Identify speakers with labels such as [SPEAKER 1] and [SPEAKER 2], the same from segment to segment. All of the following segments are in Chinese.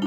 [SPEAKER 1] 大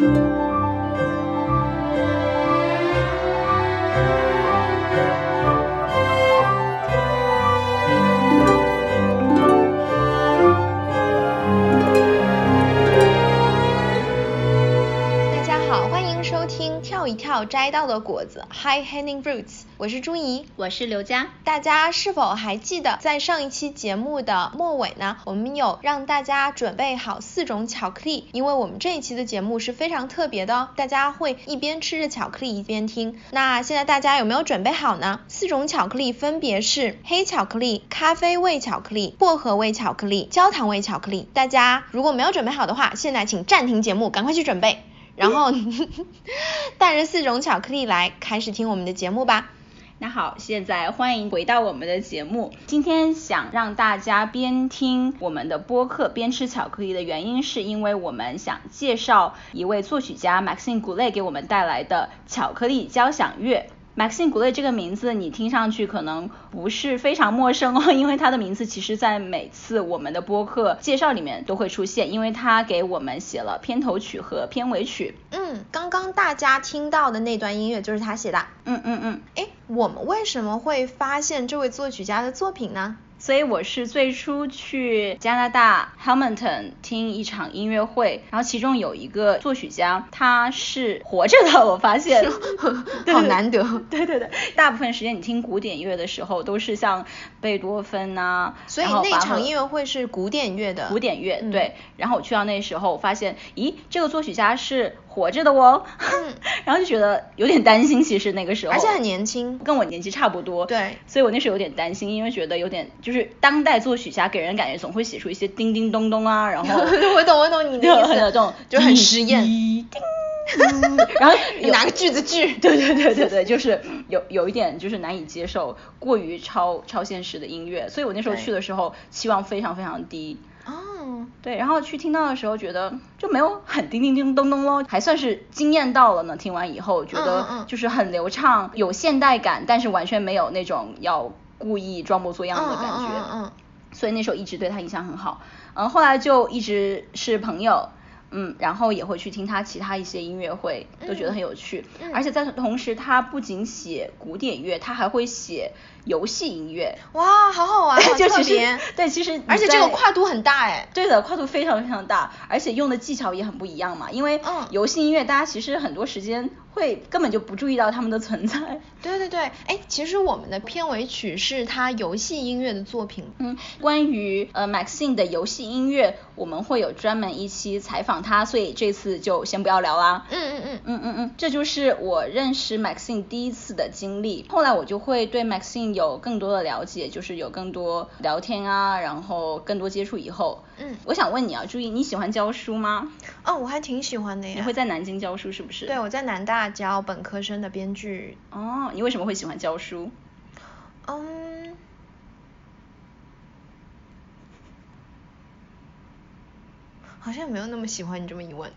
[SPEAKER 1] 家好，欢迎收听跳一跳摘到的果子 High Hanging Fruits，我是朱怡。
[SPEAKER 2] 我是刘佳。
[SPEAKER 1] 大家是否还记得，在上一期节目的末尾呢，我们有让大家准备好四种巧克力，因为我们这一期的节目是非常特别的哦，大家会一边吃着巧克力一边听。那现在大家有没有准备好呢？四种巧克力分别是黑巧克力、咖啡味巧克力、薄荷味巧克力、焦糖味巧克力。大家如果没有准备好的话，现在请暂停节目，赶快去准备。然后 带着四种巧克力来开始听我们的节目吧。
[SPEAKER 2] 那好，现在欢迎回到我们的节目。今天想让大家边听我们的播客边吃巧克力的原因，是因为我们想介绍一位作曲家 Maxine Goulet 给我们带来的巧克力交响乐。Maxine Goulet 这个名字你听上去可能不是非常陌生哦，因为他的名字其实在每次我们的播客介绍里面都会出现，因为他给我们写了片头曲和片尾曲。
[SPEAKER 1] 嗯，刚刚大家听到的那段音乐就是他写的。
[SPEAKER 2] 嗯嗯嗯。
[SPEAKER 1] 诶，我们为什么会发现这位作曲家的作品呢？
[SPEAKER 2] 所以我是最初去加拿大 Hamilton 听一场音乐会，然后其中有一个作曲家，他是活着的，我发现，
[SPEAKER 1] 好难得。
[SPEAKER 2] 对对对，大部分时间你听古典乐的时候都是像贝多芬呐、
[SPEAKER 1] 所以那场音乐会是古典乐的。
[SPEAKER 2] 古典乐，
[SPEAKER 1] 嗯
[SPEAKER 2] 对。然后我去到那时候，我发现，咦，这个作曲家是活着的哦，
[SPEAKER 1] 嗯
[SPEAKER 2] 然后就觉得有点担心，其实那个时候，
[SPEAKER 1] 而且很年轻。
[SPEAKER 2] 跟我年纪差不多，
[SPEAKER 1] 对
[SPEAKER 2] 所以我那时候有点担心，因为觉得有点就是当代作曲家给人感觉总会写出一些叮叮咚咚啊，然后
[SPEAKER 1] 我懂我懂你的
[SPEAKER 2] 就
[SPEAKER 1] 意思，
[SPEAKER 2] 这种
[SPEAKER 1] 就很实验。
[SPEAKER 2] 然后有
[SPEAKER 1] 拿个句子句。
[SPEAKER 2] 对对对对对，就是有有一点就是难以接受过于超超现实的音乐，所以我那时候去的时候期望非常非常低。
[SPEAKER 1] 哦，
[SPEAKER 2] 对，然后去听到的时候觉得就没有很叮叮叮咚咚咯，还算是惊艳到了呢。听完以后觉得
[SPEAKER 1] 嗯
[SPEAKER 2] 就是很流畅，有现代感，但是完全没有那种要故意装模作样的感觉。
[SPEAKER 1] 嗯嗯
[SPEAKER 2] 所以那时候一直对他印象很好。嗯，后来就一直是朋友。嗯，然后也会去听他其他一些音乐会，都觉得很有趣。
[SPEAKER 1] 嗯
[SPEAKER 2] 而且在同时，他不仅写古典乐，他还会写游戏音乐。
[SPEAKER 1] 哇，好好玩，好
[SPEAKER 2] 就其实。对，其实
[SPEAKER 1] 而且这个跨度很大哎。
[SPEAKER 2] 对的，跨度非常非常大，而且用的技巧也很不一样嘛。因为
[SPEAKER 1] 嗯
[SPEAKER 2] 游戏音乐，大家其实很多时间会根本就不注意到他们的存在。
[SPEAKER 1] 对对对，哎，其实我们的片尾曲是他游戏音乐的作品。
[SPEAKER 2] 嗯，关于呃 Maxine 的游戏音乐，我们会有专门一期采访他，所以这次就先不要聊啦。
[SPEAKER 1] 嗯嗯嗯。
[SPEAKER 2] 嗯嗯嗯，这就是我认识 Maxine 第一次的经历。后来我就会对 Maxine 有更多的了解，就是有更多聊天啊，然后更多接触以后。
[SPEAKER 1] 嗯
[SPEAKER 2] 我想问你啊，注意，你喜欢教书吗？
[SPEAKER 1] 哦，我还挺喜欢的呀。
[SPEAKER 2] 你会在南京教书是不是？
[SPEAKER 1] 对，我在南大教本科生的编剧。
[SPEAKER 2] 哦，你为什么会喜欢教书？
[SPEAKER 1] 嗯，好像没有那么喜欢你这么一问。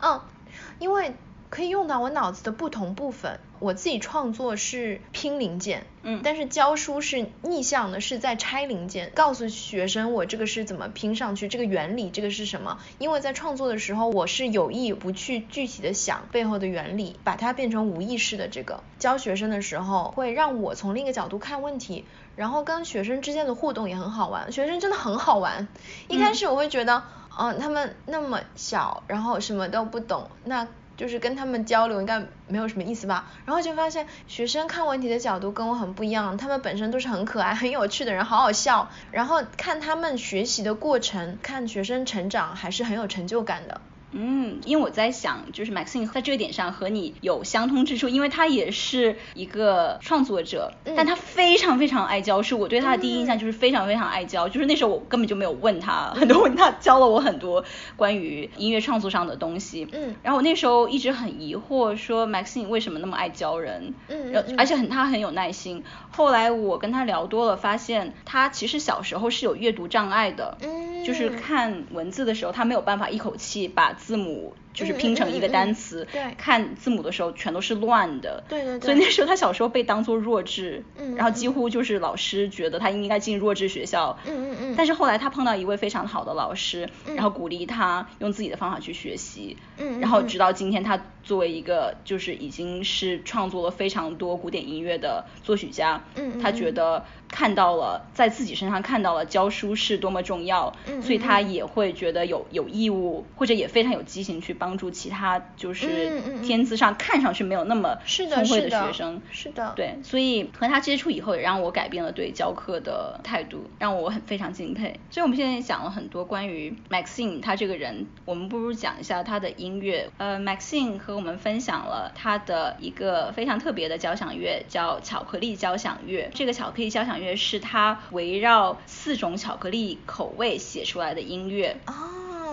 [SPEAKER 1] 嗯，因为可以用到我脑子的不同部分。我自己创作是拼零件，
[SPEAKER 2] 嗯
[SPEAKER 1] 但是教书是逆向的，是在拆零件，告诉学生我这个是怎么拼上去，这个原理这个是什么。因为在创作的时候，我是有意不去具体的想背后的原理，把它变成无意识的这个。教学生的时候，会让我从另一个角度看问题，然后跟学生之间的互动也很好玩。学生真的很好玩。一开始我会觉得，嗯、他们那么小，然后什么都不懂，那就是跟他们交流应该没有什么意思吧。然后就发现学生看问题的角度跟我很不一样，他们本身都是很可爱、很有趣的人，好好笑。然后看他们学习的过程，看学生成长，还是很有成就感的。
[SPEAKER 2] 嗯，因为我在想，就是 Maxine 在这一点上和你有相通之处，因为他也是一个创作者，
[SPEAKER 1] 嗯
[SPEAKER 2] 但他非常非常爱教书。我对他的第一印象就是非常非常爱教，就是那时候我根本就没有问他很多问题，他教了我很多关于音乐创作上的东西。
[SPEAKER 1] 嗯
[SPEAKER 2] 然后我那时候一直很疑惑，说 Maxine 为什么那么爱教人？
[SPEAKER 1] 嗯
[SPEAKER 2] 而且很他很有耐心。后来我跟他聊多了，发现他其实小时候是有阅读障碍的。
[SPEAKER 1] 嗯
[SPEAKER 2] 就是看文字的时候，他没有办法一口气把字母就是拼成一个单词，
[SPEAKER 1] 对，
[SPEAKER 2] 看字母的时候全都是乱的，
[SPEAKER 1] 对对对，
[SPEAKER 2] 所以那时候他小时候被当做弱智，嗯，然后几乎就是老师觉得他应该进弱智学校，
[SPEAKER 1] 嗯嗯嗯，
[SPEAKER 2] 但是后来他碰到一位非常好的老师，然后鼓励他用自己的方法去学习，
[SPEAKER 1] 嗯，
[SPEAKER 2] 然后直到今天他作为一个就是已经是创作了非常多古典音乐的作曲家，
[SPEAKER 1] 嗯，
[SPEAKER 2] 他觉得看到了在自己身上看到了教书是多么重要，
[SPEAKER 1] 嗯，
[SPEAKER 2] 所以他也会觉得有有义务或者也非常有激情去帮助其他就是天资上看上去没有那么聪慧的学生，
[SPEAKER 1] 是的，
[SPEAKER 2] 对，所以和他接触以后也让我改变了对教课的态度，让我很非常敬佩。所以我们现在讲了很多关于 Maxine 他这个人，我们不如讲一下他的音乐。呃，Maxine 和我们分享了他的一个非常特别的交响乐，叫巧克力交响乐。这个巧克力交响乐是他围绕四种巧克力口味写出来的音乐。
[SPEAKER 1] 哦，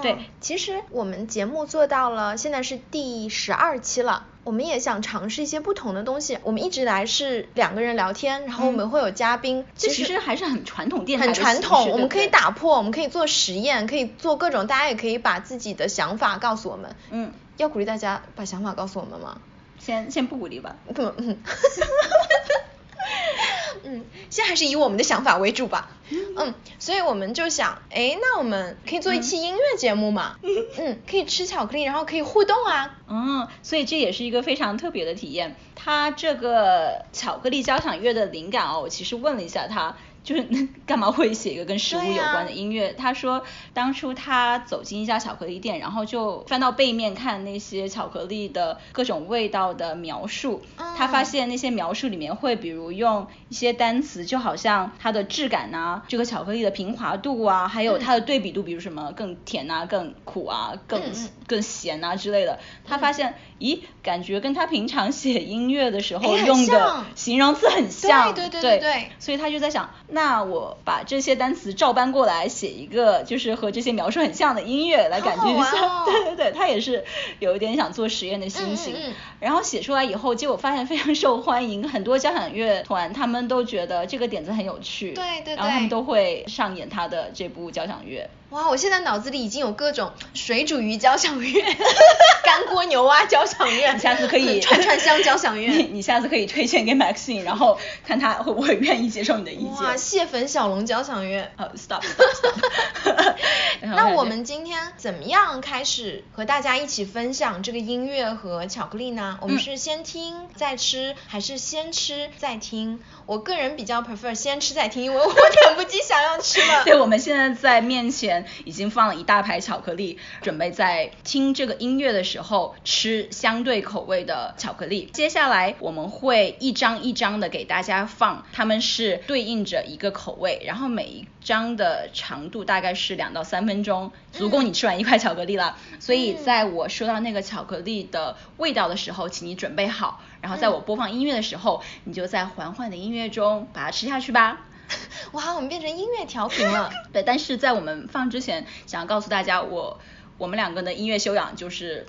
[SPEAKER 2] 对，
[SPEAKER 1] 其实我们节目做到了，现在是第十二期了。我们也想尝试一些不同的东西。我们一直来是两个人聊天，然后我们会有嘉宾。
[SPEAKER 2] 这其实还是很传统电台
[SPEAKER 1] 很传统，我们可以打破，我们可
[SPEAKER 2] 以
[SPEAKER 1] 做实验，可以做各种，大家也可以把自己的想法告诉我们。
[SPEAKER 2] 嗯。
[SPEAKER 1] 要鼓励大家把想法告诉我们吗？
[SPEAKER 2] 先先不鼓励吧。
[SPEAKER 1] 嗯嗯。嗯，先还是以我们的想法为主吧。嗯，所以我们就想，哎，那我们可以做一期音乐节目嘛？嗯，可以吃巧克力，然后可以互动啊。
[SPEAKER 2] 嗯，所以这也是一个非常特别的体验。他这个巧克力交响乐的灵感哦，我其实问了一下他。就是 干嘛会写一个跟食物有关的音乐？他说当初他走进一家巧克力店，然后就翻到背面看那些巧克力的各种味道的描述，他发现那些描述里面会比如用一些单词，就好像它的质感呐，这个巧克力的平滑度啊，还有它的对比度，比如什么更甜啊、更苦啊、更更咸啊之类的。他发现，咦，感觉跟他平常写音乐的时候用的形容词很像，
[SPEAKER 1] 对对对对，
[SPEAKER 2] 所以他就在想。那我把这些单词照搬过来写一个，就是和这些描述很像的音乐来感觉一下。对对 对，他也是有一点想做实验的心情。
[SPEAKER 1] 嗯嗯。
[SPEAKER 2] 然后写出来以后，结果发现非常受欢迎，很多交响乐团他们都觉得这个点子很有趣。
[SPEAKER 1] 对对对。
[SPEAKER 2] 然后他们都会上演他的这部交响乐。
[SPEAKER 1] 哇，我现在脑子里已经有各种水煮鱼交响乐、干锅牛蛙交响乐，
[SPEAKER 2] 你下次可以
[SPEAKER 1] 串串香交响乐。
[SPEAKER 2] 你你下次可以推荐给 Maxine，然后看他会不会愿意接受你的意见。
[SPEAKER 1] 哇，蟹粉小龙交响乐。
[SPEAKER 2] 好，stop stop。
[SPEAKER 1] 那我们今天怎么样开始和大家一起分享这个音乐和巧克力呢？我们是先听再吃，还是先吃再听？我个人比较 prefer 先吃再听，因为我等不及想要吃了。
[SPEAKER 2] 对，我们现在在面前已经放了一大排巧克力，准备在听这个音乐的时候吃相对口味的巧克力。接下来我们会一张一张的给大家放，他们是对应着一个口味，然后每一张的长度大概是两到三分钟，足够你吃完一块巧克力了。所以在我说到那个巧克力的味道的时候，请你准备好。然后在我播放音乐的时候，你就在缓缓的音乐中把它吃下去吧。
[SPEAKER 1] 哇，我们变成音乐调频了。
[SPEAKER 2] 对，但是在我们放之前，想要告诉大家，我我们两个的音乐修养就是，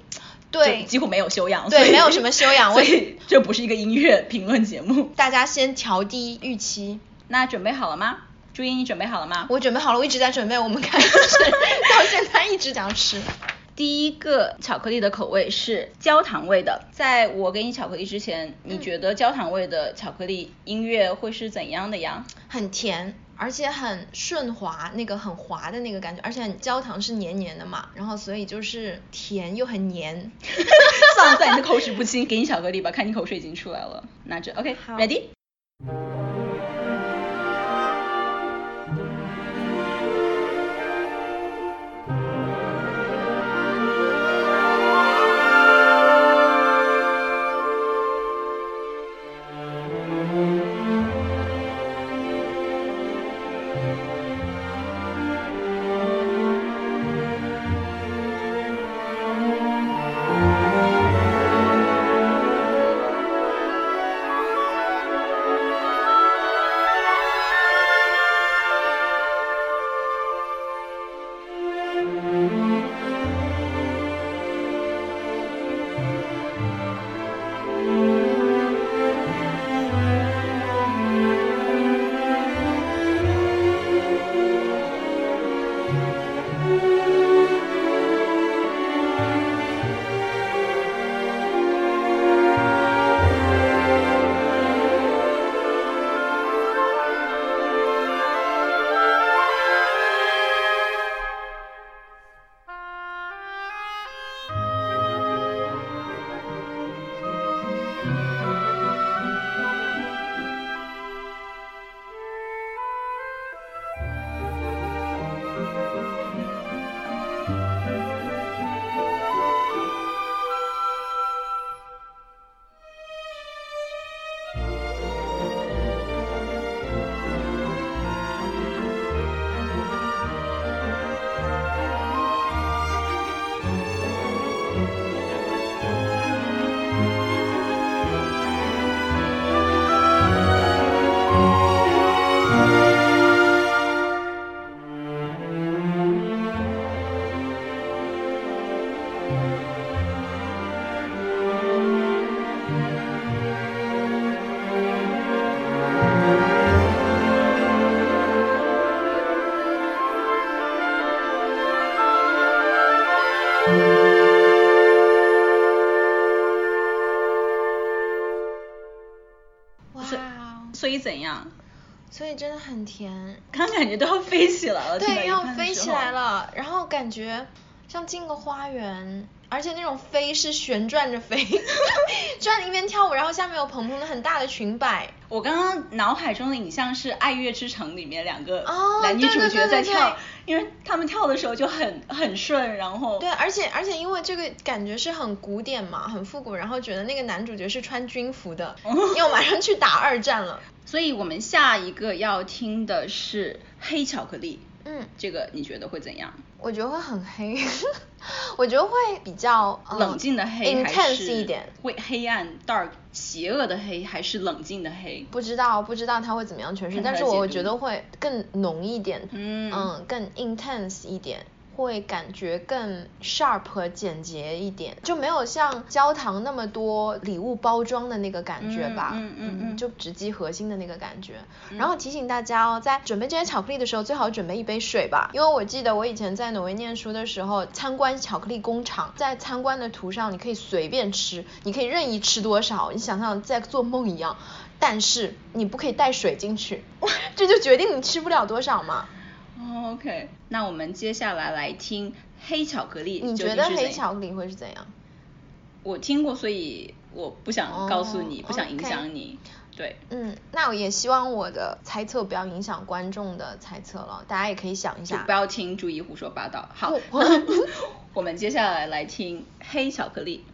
[SPEAKER 1] 对，
[SPEAKER 2] 几乎没有修养，
[SPEAKER 1] 对，没有什么修养，
[SPEAKER 2] 所以 这不是一个音乐评论节目。
[SPEAKER 1] 大家先调低预期。
[SPEAKER 2] 那准备好了吗？朱茵，你准备好了吗？
[SPEAKER 1] 我准备好了，我一直在准备。我们开始 到现在一直想吃。
[SPEAKER 2] 第一个巧克力的口味是焦糖味的。在我给你巧克力之前，你觉得焦糖味的巧克力音乐会是怎样的呀？
[SPEAKER 1] 很甜，而且很顺滑，那个很滑的那个感觉，而且焦糖是黏黏的嘛，然后所以就是甜又很黏。
[SPEAKER 2] 算了，算了你的口齿不清，给你巧克力吧，看你口水已经出来了。拿着，OK，Ready？怎样？
[SPEAKER 1] 所以真的很甜。
[SPEAKER 2] 刚感觉都要飞起来了，
[SPEAKER 1] 对，要飞起来了，然后感觉像进个花园。而且那种飞是旋转着飞，转一边跳舞，然后下面有蓬蓬的很大的裙摆。
[SPEAKER 2] 我刚刚脑海中的影像是《爱乐之城》里面两个男女主角在跳，因为他们跳的时候就很很顺，然后
[SPEAKER 1] 对，而且而且因为这个感觉是很古典嘛，很复古，然后觉得那个男主角是穿军服的，要马上去打二战了。
[SPEAKER 2] 所以我们下一个要听的是黑巧克力。
[SPEAKER 1] 嗯，
[SPEAKER 2] 这个你觉得会怎样？
[SPEAKER 1] 我觉得会很黑，我觉得会比较
[SPEAKER 2] 冷静的黑
[SPEAKER 1] 还是一点，
[SPEAKER 2] 会黑暗 dark 邪恶的黑还是冷静的黑？
[SPEAKER 1] 不知道不知道它会怎么样诠释，但是我觉得会更浓一点，嗯，更 intense 一点。会感觉更 sharp 和简洁一点，就没有像焦糖那么多礼物包装的那个感觉吧，
[SPEAKER 2] 嗯嗯嗯，
[SPEAKER 1] 就直击核心的那个感觉。然后提醒大家哦，在准备这些巧克力的时候，最好准备一杯水吧，因为我记得我以前在挪威念书的时候，参观巧克力工厂，在参观的图上你可以随便吃，你可以任意吃多少，你想象在做梦一样，但是你不可以带水进去，这就决定你吃不了多少嘛。
[SPEAKER 2] OK，那我们接下来来听黑巧克力。
[SPEAKER 1] 你觉得黑巧克力会是怎样？
[SPEAKER 2] 我听过，所以我不想告诉你，不想影响你。对。
[SPEAKER 1] 嗯，那我也希望我的猜测不要影响观众的猜测了，大家也可以想一下。
[SPEAKER 2] 不要听，注意胡说八道。好，我们接下来来听黑巧克力。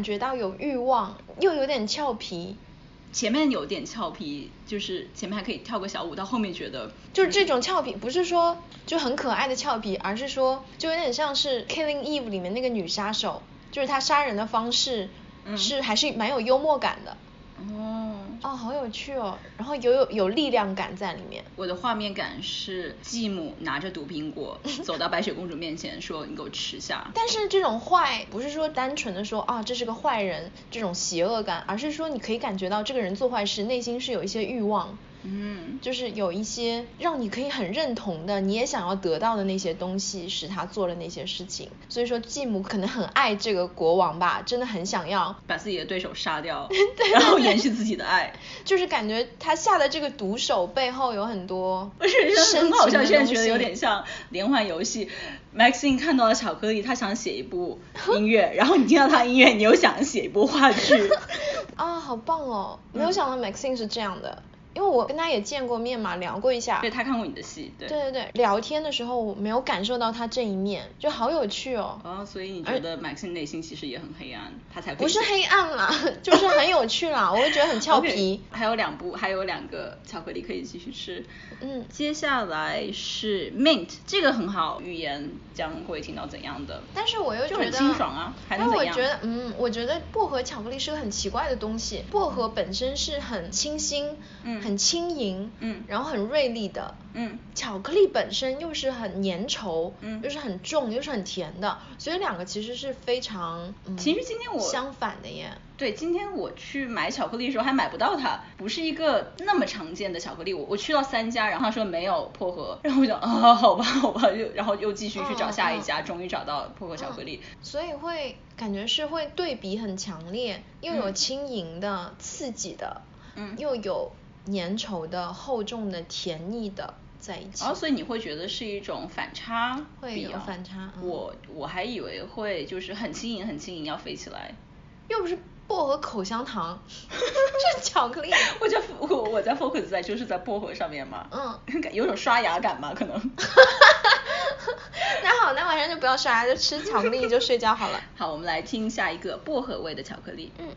[SPEAKER 1] 感觉到有欲望，又有点俏皮。
[SPEAKER 2] 前面有点俏皮，就是前面还可以跳个小舞，到后面觉得
[SPEAKER 1] 就是这种俏皮，不是说就很可爱的俏皮，而是说就有点像是《Killing Eve》里面那个女杀手，就是她杀人的方式是还是蛮有幽默感的。
[SPEAKER 2] 哦，
[SPEAKER 1] 哦，好有趣哦，然后有有有力量感在里面。
[SPEAKER 2] 我的画面感是继母拿着毒苹果 走到白雪公主面前说：“你给我吃下。”
[SPEAKER 1] 但是这种坏不是说单纯的说啊这是个坏人这种邪恶感，而是说你可以感觉到这个人做坏事内心是有一些欲望。
[SPEAKER 2] 嗯，
[SPEAKER 1] 就是有一些让你可以很认同的，你也想要得到的那些东西，使他做了那些事情。所以说继母可能很爱这个国王吧，真的很想要
[SPEAKER 2] 把自己的对手杀掉，然后延续自己的爱。
[SPEAKER 1] 就是感觉他下的这个毒手背后有很多，
[SPEAKER 2] 不是很好笑，现在觉得有点像连环游戏。Maxine 看到了巧克力，他想写一部音乐，然后你听到他音乐，你又想写一部话剧。
[SPEAKER 1] 啊，好棒哦！没有想到 Maxine 是这样的。因为我跟他也见过面嘛，聊过一下。
[SPEAKER 2] 对他看过你的戏，对。
[SPEAKER 1] 对对对，聊天的时候我没有感受到他这一面，就好有趣哦。
[SPEAKER 2] 哦，所以你觉得 Maxine 内心其实也很黑暗，他才
[SPEAKER 1] 不是黑暗啦，就是很有趣啦，我会觉得很俏皮。
[SPEAKER 2] 还有两部，还有两个巧克力可以继续吃。
[SPEAKER 1] 嗯。
[SPEAKER 2] 接下来是 Mint，这个很好，语言将会听到怎样的？
[SPEAKER 1] 但是我又觉得
[SPEAKER 2] 清爽啊，还能怎
[SPEAKER 1] 样？我觉得，嗯，我觉得薄荷巧克力是个很奇怪的东西，薄荷本身是很清新，
[SPEAKER 2] 嗯。
[SPEAKER 1] 很轻盈，
[SPEAKER 2] 嗯，
[SPEAKER 1] 然后很锐利的，
[SPEAKER 2] 嗯，
[SPEAKER 1] 巧克力本身又是很粘稠，
[SPEAKER 2] 嗯，
[SPEAKER 1] 又是很重，又是很甜的，所以两个其实是非常，
[SPEAKER 2] 其实今天我
[SPEAKER 1] 相反的耶。
[SPEAKER 2] 对，今天我去买巧克力的时候还买不到它，不是一个那么常见的巧克力。我我去到三家，然后他说没有薄荷，然后我就啊，好吧，好吧，又然后又继续去找下一家，终于找到薄荷巧克力。
[SPEAKER 1] 所以会感觉是会对比很强烈，又有轻盈的、刺激的，
[SPEAKER 2] 嗯，
[SPEAKER 1] 又有。粘稠的、厚重的、甜腻的在一起，
[SPEAKER 2] 哦，所以你会觉得是一种反差，
[SPEAKER 1] 会有反差。
[SPEAKER 2] 我我还以为会就是很轻盈、很轻盈要飞起来，
[SPEAKER 1] 又不是薄荷口香糖，这巧克力。
[SPEAKER 2] 我在我我在 focus 在就是在薄荷上面嘛，
[SPEAKER 1] 嗯，
[SPEAKER 2] 有种刷牙感嘛可能。
[SPEAKER 1] 那好，那晚上就不要刷牙，就吃巧克力就睡觉好了。
[SPEAKER 2] 好，我们来听下一个薄荷味的巧克力。
[SPEAKER 1] 嗯。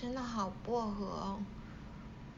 [SPEAKER 1] 真的好薄荷哦，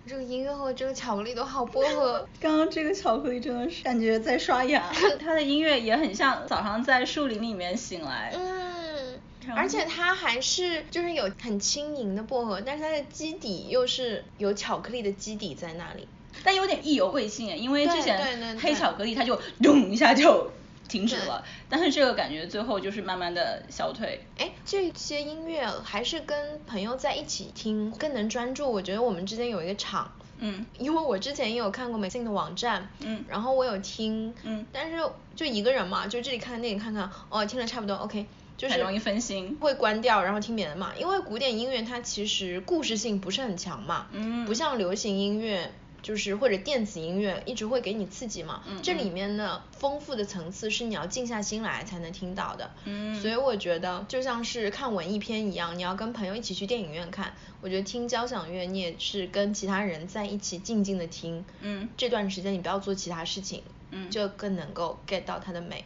[SPEAKER 1] 这个音乐和这个巧克力都好薄荷。
[SPEAKER 2] 刚刚这个巧克力真的是感觉在刷牙，它的音乐也很像早上在树林里面醒来。
[SPEAKER 1] 嗯，而且它还是就是有很轻盈的薄荷，但是它的基底又是有巧克力的基底在那里，
[SPEAKER 2] 但有点意犹未尽，因为之
[SPEAKER 1] 对对
[SPEAKER 2] 前
[SPEAKER 1] 对
[SPEAKER 2] 黑巧克力它就咚一下就停止了，但是这个感觉最后就是慢慢的消退。
[SPEAKER 1] 哎，这些音乐还是跟朋友在一起听更能专注。我觉得我们之间有一个场，
[SPEAKER 2] 嗯
[SPEAKER 1] 因为我之前也有看过美信的网站，
[SPEAKER 2] 嗯
[SPEAKER 1] 然后我有听，
[SPEAKER 2] 嗯
[SPEAKER 1] 但是就一个人嘛，就这里看看那里看看，哦，听了差不多，OK，就是
[SPEAKER 2] 很容易分心
[SPEAKER 1] 会关掉，然后听别的嘛。因为古典音乐它其实故事性不是很强嘛，
[SPEAKER 2] 嗯
[SPEAKER 1] 不像流行音乐。就是或者电子音乐一直会给你刺激嘛，
[SPEAKER 2] 嗯
[SPEAKER 1] 这里
[SPEAKER 2] 嗯
[SPEAKER 1] 面的丰富的层次是你要静下心来才能听到的，
[SPEAKER 2] 嗯
[SPEAKER 1] 所以我觉得就像是看文艺片一样，你要跟朋友一起去电影院看，我觉得听交响乐你也是跟其他人在一起静静的听，
[SPEAKER 2] 嗯
[SPEAKER 1] 这段时间你不要做其他事情，
[SPEAKER 2] 嗯
[SPEAKER 1] 就更能够 get 到它的美。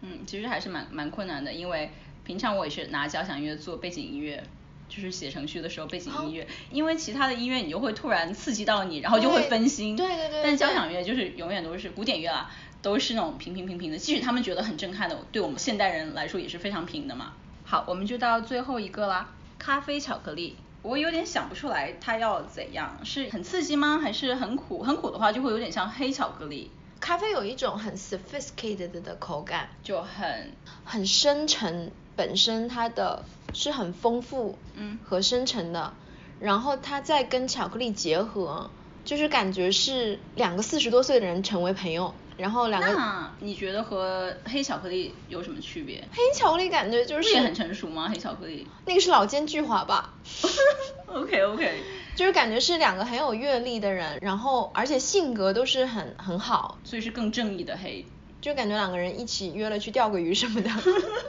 [SPEAKER 2] 嗯，其实还是蛮蛮困难的，因为平常我也是拿交响乐做背景音乐。就是写程序的时候背景音乐，因为其他的音乐你就会突然刺激到你，然后就会分心。
[SPEAKER 1] 对对对
[SPEAKER 2] 但交响乐就是永远都是古典乐啊，都是那种平平平平的，即使他们觉得很震撼的，对我们现代人来说也是非常平的嘛。好，我们就到最后一个啦，咖啡巧克力。我有点想不出来它要怎样，是很刺激吗？还是很苦？很苦的话就会有点像黑巧克力，
[SPEAKER 1] 咖啡有一种很 sophisticated 的口感，
[SPEAKER 2] 就很
[SPEAKER 1] 很深沉，本身它的是很丰富，
[SPEAKER 2] 嗯
[SPEAKER 1] 和深沉的，然后它再跟巧克力结合，就是感觉是两个四十多岁的人成为朋友，然后两个
[SPEAKER 2] 那你觉得和黑巧克力有什么区别？
[SPEAKER 1] 黑巧克力感觉就是
[SPEAKER 2] 不也很成熟吗？黑巧克力
[SPEAKER 1] 那个是老奸巨猾吧？
[SPEAKER 2] OK OK，
[SPEAKER 1] 就是感觉是两个很有阅历的人，然后而且性格都是很很好，
[SPEAKER 2] 所以是更正义的黑。
[SPEAKER 1] 就感觉两个人一起约了去钓个鱼什么的，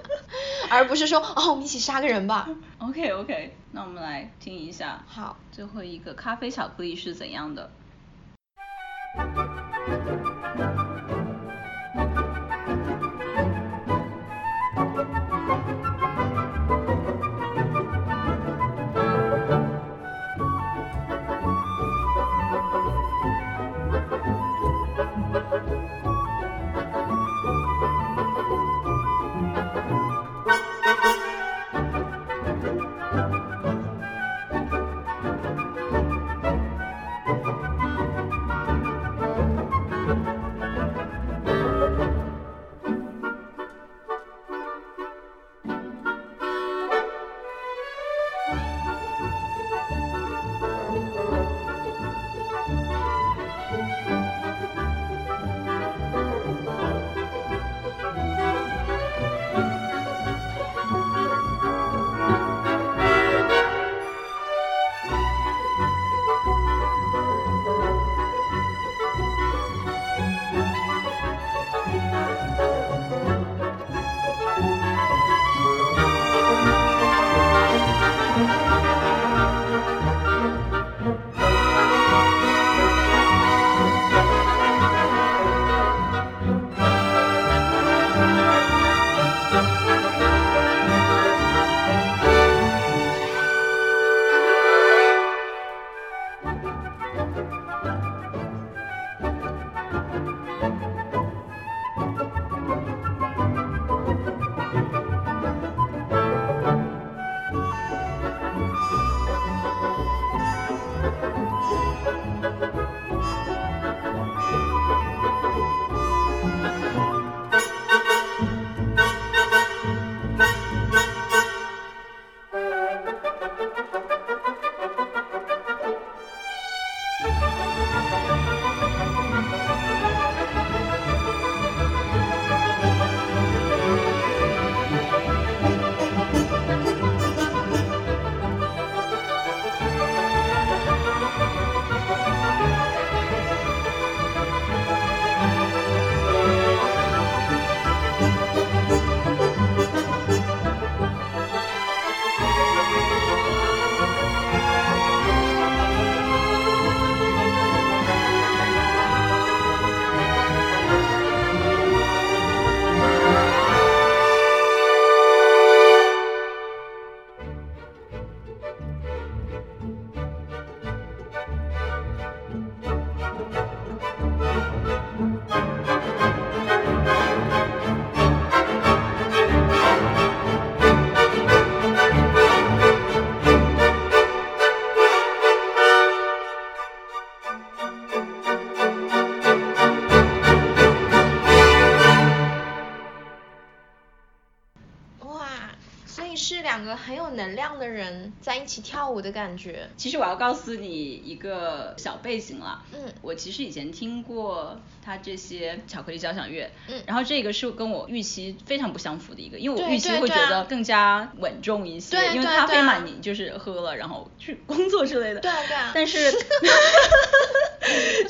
[SPEAKER 1] 而不是说哦我们一起杀个人吧。
[SPEAKER 2] OK OK，那我们来听一下，
[SPEAKER 1] 好，
[SPEAKER 2] 最后一个咖啡巧克力是怎样的？
[SPEAKER 1] 人在一起跳舞的感觉。
[SPEAKER 2] 其实我要告诉你一个小背景了。
[SPEAKER 1] 嗯。
[SPEAKER 2] 我其实以前听过他这些巧克力交响乐。
[SPEAKER 1] 嗯。
[SPEAKER 2] 然后这个是跟我预期非常不相符的一个，因为我预期会觉得更加稳重一些。
[SPEAKER 1] 对
[SPEAKER 2] 因为咖啡嘛，你就是喝了然后去工作之类的。
[SPEAKER 1] 对啊对啊。
[SPEAKER 2] 但是。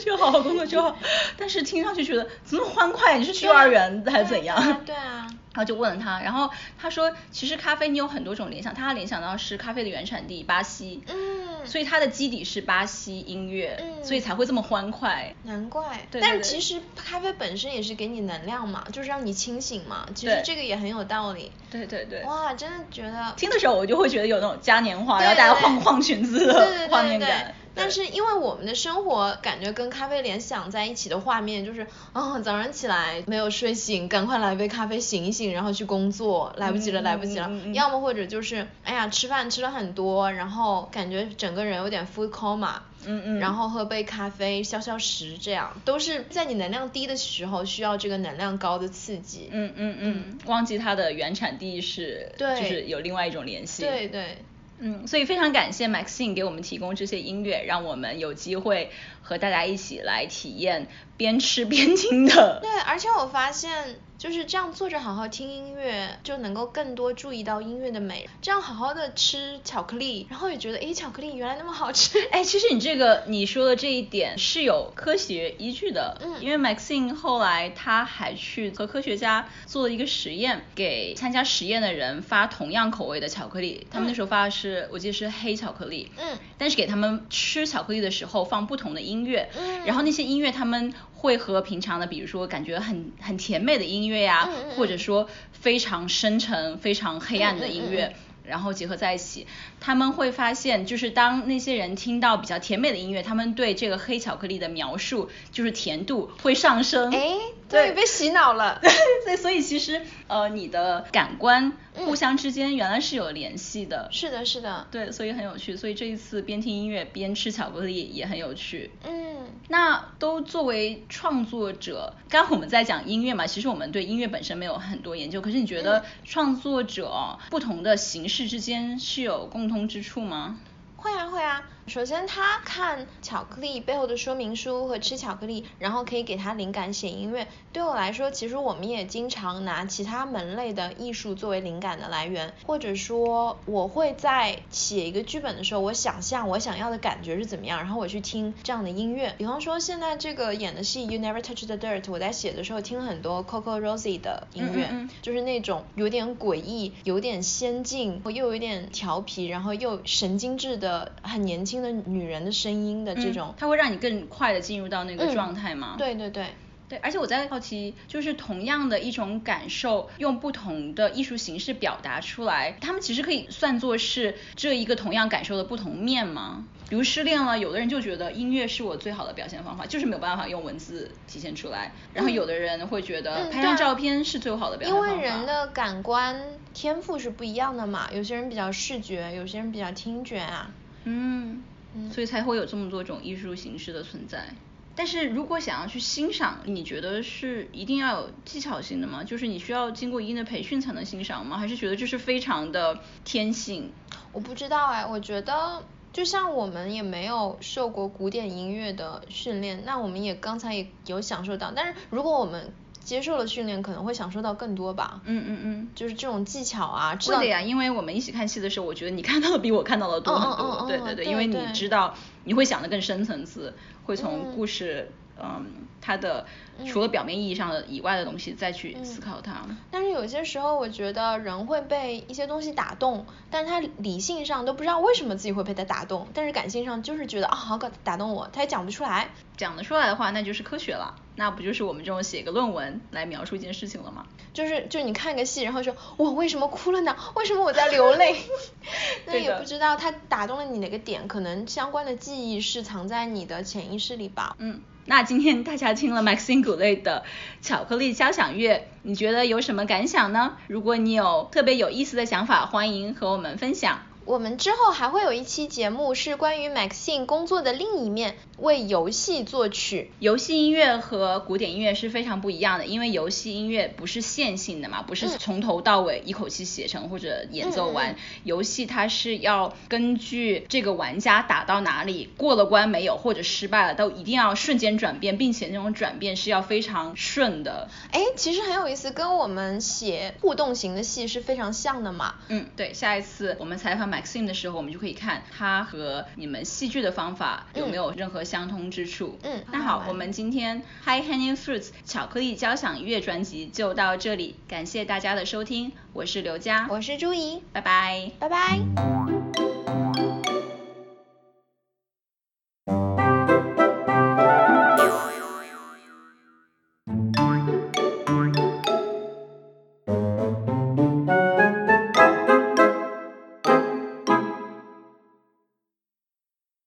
[SPEAKER 2] 就好好工作就好。但是听上去觉得怎么欢快？你是去幼儿园还是怎样？
[SPEAKER 1] 对啊。
[SPEAKER 2] 然后就问了他，然后他说，其实咖啡你有很多种联想，他联想到是咖啡的原产地巴西，
[SPEAKER 1] 嗯，
[SPEAKER 2] 所以它的基底是巴西音乐，
[SPEAKER 1] 嗯，
[SPEAKER 2] 所以才会这么欢快。
[SPEAKER 1] 难怪。
[SPEAKER 2] 对。
[SPEAKER 1] 但其实咖啡本身也是给你能量嘛，就是让你清醒嘛。其实这个也很有道理。
[SPEAKER 2] 对对对。
[SPEAKER 1] 哇，真的觉得。
[SPEAKER 2] 听的时候我就会觉得有那种嘉年华，然后大家晃晃裙子的画面感。
[SPEAKER 1] 但是因为我们的生活感觉跟咖啡联想在一起的画面就是，哦，早上起来没有睡醒，赶快来杯咖啡醒一醒，然后去工作，来不及了，来不及了。要么或者就是，哎呀，吃饭吃了很多，然后感觉整个人有点 food coma，
[SPEAKER 2] 嗯嗯，
[SPEAKER 1] 然后喝杯咖啡消消食，这样都是在你能量低的时候需要这个能量高的刺激。
[SPEAKER 2] 嗯嗯嗯，忘记它的原产地是，
[SPEAKER 1] 对，
[SPEAKER 2] 就是有另外一种联系。
[SPEAKER 1] 对对。
[SPEAKER 2] 嗯，所以非常感谢 Maxine 给我们提供这些音乐，让我们有机会和大家一起来体验边吃边听的。
[SPEAKER 1] 对，而且我发现。就是这样坐着好好听音乐，就能够更多注意到音乐的美。这样好好的吃巧克力，然后也觉得，哎，巧克力原来那么好吃。
[SPEAKER 2] 哎，其实你这个你说的这一点是有科学依据的。
[SPEAKER 1] 嗯。
[SPEAKER 2] 因为 Maxine 后来他还去和科学家做了一个实验，给参加实验的人发同样口味的巧克力。他们那时候发的是，我记得是黑巧克力。
[SPEAKER 1] 嗯。
[SPEAKER 2] 但是给他们吃巧克力的时候放不同的音乐。
[SPEAKER 1] 嗯。
[SPEAKER 2] 然后那些音乐他们。会和平常的，比如说感觉很很甜美的音乐呀，或者说非常深沉、非常黑暗的音乐，然后结合在一起，他们会发现，就是当那些人听到比较甜美的音乐，他们对这个黑巧克力的描述就是甜度会上升。
[SPEAKER 1] 哎，对，被洗脑了。
[SPEAKER 2] 对，所以其实呃，你的感官互相之间原来是有联系的。
[SPEAKER 1] 是的，是的。
[SPEAKER 2] 对，所以很有趣。所以这一次边听音乐边吃巧克力也很有趣。
[SPEAKER 1] 嗯。
[SPEAKER 2] 那都作为创作者，刚刚我们在讲音乐嘛，其实我们对音乐本身没有很多研究。可是你觉得创作者不同的形式之间是有共通之处吗？
[SPEAKER 1] 会啊会啊。首先，他看巧克力背后的说明书和吃巧克力，然后可以给他灵感写音乐。对我来说，其实我们也经常拿其他门类的艺术作为灵感的来源，或者说我会在写一个剧本的时候，我想象我想要的感觉是怎么样，然后我去听这样的音乐。比方说现在这个演的戏《You Never Touch the Dirt》，我在写的时候听很多 Coco Rosie 的音乐，就是那种有点诡异、有点先进，又有点调皮，然后又神经质的很年轻。的女人的声音的这种，
[SPEAKER 2] 它会让你更快的进入到那个状态吗？
[SPEAKER 1] 对对对
[SPEAKER 2] 对，而且我在好奇，就是同样的一种感受，用不同的艺术形式表达出来，他们其实可以算作是这一个同样感受的不同面吗？比如失恋了，有的人就觉得音乐是我最好的表现方法，就是没有办法用文字体现出来。然后有的人会觉得拍张照片是最好的表现
[SPEAKER 1] 方法。因为人的感官天赋是不一样的嘛，有些人比较视觉，有些人比较听觉啊。
[SPEAKER 2] 嗯，所以才会有这么多种艺术形式的存在。但是如果想要去欣赏，你觉得是一定要有技巧性的吗？就是你需要经过一定的培训才能欣赏吗？还是觉得这是非常的天性？
[SPEAKER 1] 我不知道哎，我觉得就像我们也没有受过古典音乐的训练，那我们也刚才也有享受到。但是如果我们接受了训练，可能会享受到更多吧。
[SPEAKER 2] 嗯嗯嗯，
[SPEAKER 1] 就是这种技巧啊，
[SPEAKER 2] 会的呀。因为我们一起看戏的时候，我觉得你看到的比我看到的多很多。对对
[SPEAKER 1] 对，
[SPEAKER 2] 因为你知道，你会想的更深层次，会从故事，嗯，它的除了表面意义上的以外的东西再去思考它。
[SPEAKER 1] 但是有些时候，我觉得人会被一些东西打动，但是他理性上都不知道为什么自己会被他打动，但是感性上就是觉得啊，好打动我，他也讲不出来。
[SPEAKER 2] 讲得出来的话，那就是科学了。那不就是我们这种写个论文来描述一件事情了吗？
[SPEAKER 1] 就是就你看个戏，然后说我为什么哭了呢？为什么我在流泪？那也不知道他打动了你哪个点，可能相关的记忆是藏在你的潜意识里吧。
[SPEAKER 2] 嗯，那今天大家听了 Maxine g u l e 的巧克力交响乐，你觉得有什么感想呢？如果你有特别有意思的想法，欢迎和我们分享。
[SPEAKER 1] 我们之后还会有一期节目是关于 Maxine 工作的另一面，为游戏作曲。
[SPEAKER 2] 游戏音乐和古典音乐是非常不一样的，因为游戏音乐不是线性的嘛，不是从头到尾一口气写成或者演奏完。游戏它是要根据这个玩家打到哪里，过了关没有或者失败了，都一定要瞬间转变，并且那种转变是要非常顺的。
[SPEAKER 1] 哎，其实很有意思，跟我们写互动型的戏是非常像的嘛。
[SPEAKER 2] 嗯，对，下一次我们采访 Maxim 的时候，我们就可以看它和你们戏剧的方法有没有任何相通之处。
[SPEAKER 1] 嗯，
[SPEAKER 2] 那好，我们今天 High Hanging Fruits 巧克力交响乐专辑就到这里，感谢大家的收听，我是刘佳，
[SPEAKER 1] 我是朱怡，
[SPEAKER 2] 拜拜，
[SPEAKER 1] 拜拜。